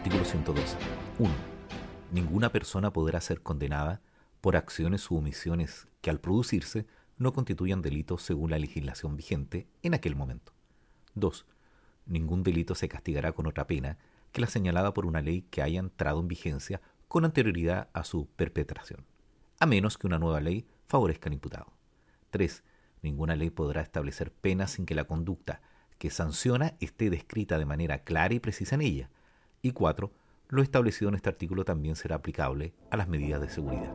Artículo 102. 1. Ninguna persona podrá ser condenada por acciones u omisiones que al producirse no constituyan delitos según la legislación vigente en aquel momento. 2. Ningún delito se castigará con otra pena que la señalada por una ley que haya entrado en vigencia con anterioridad a su perpetración, a menos que una nueva ley favorezca al imputado. 3. Ninguna ley podrá establecer penas sin que la conducta que sanciona esté descrita de manera clara y precisa en ella, y cuatro, Lo establecido en este artículo también será aplicable a las medidas de seguridad.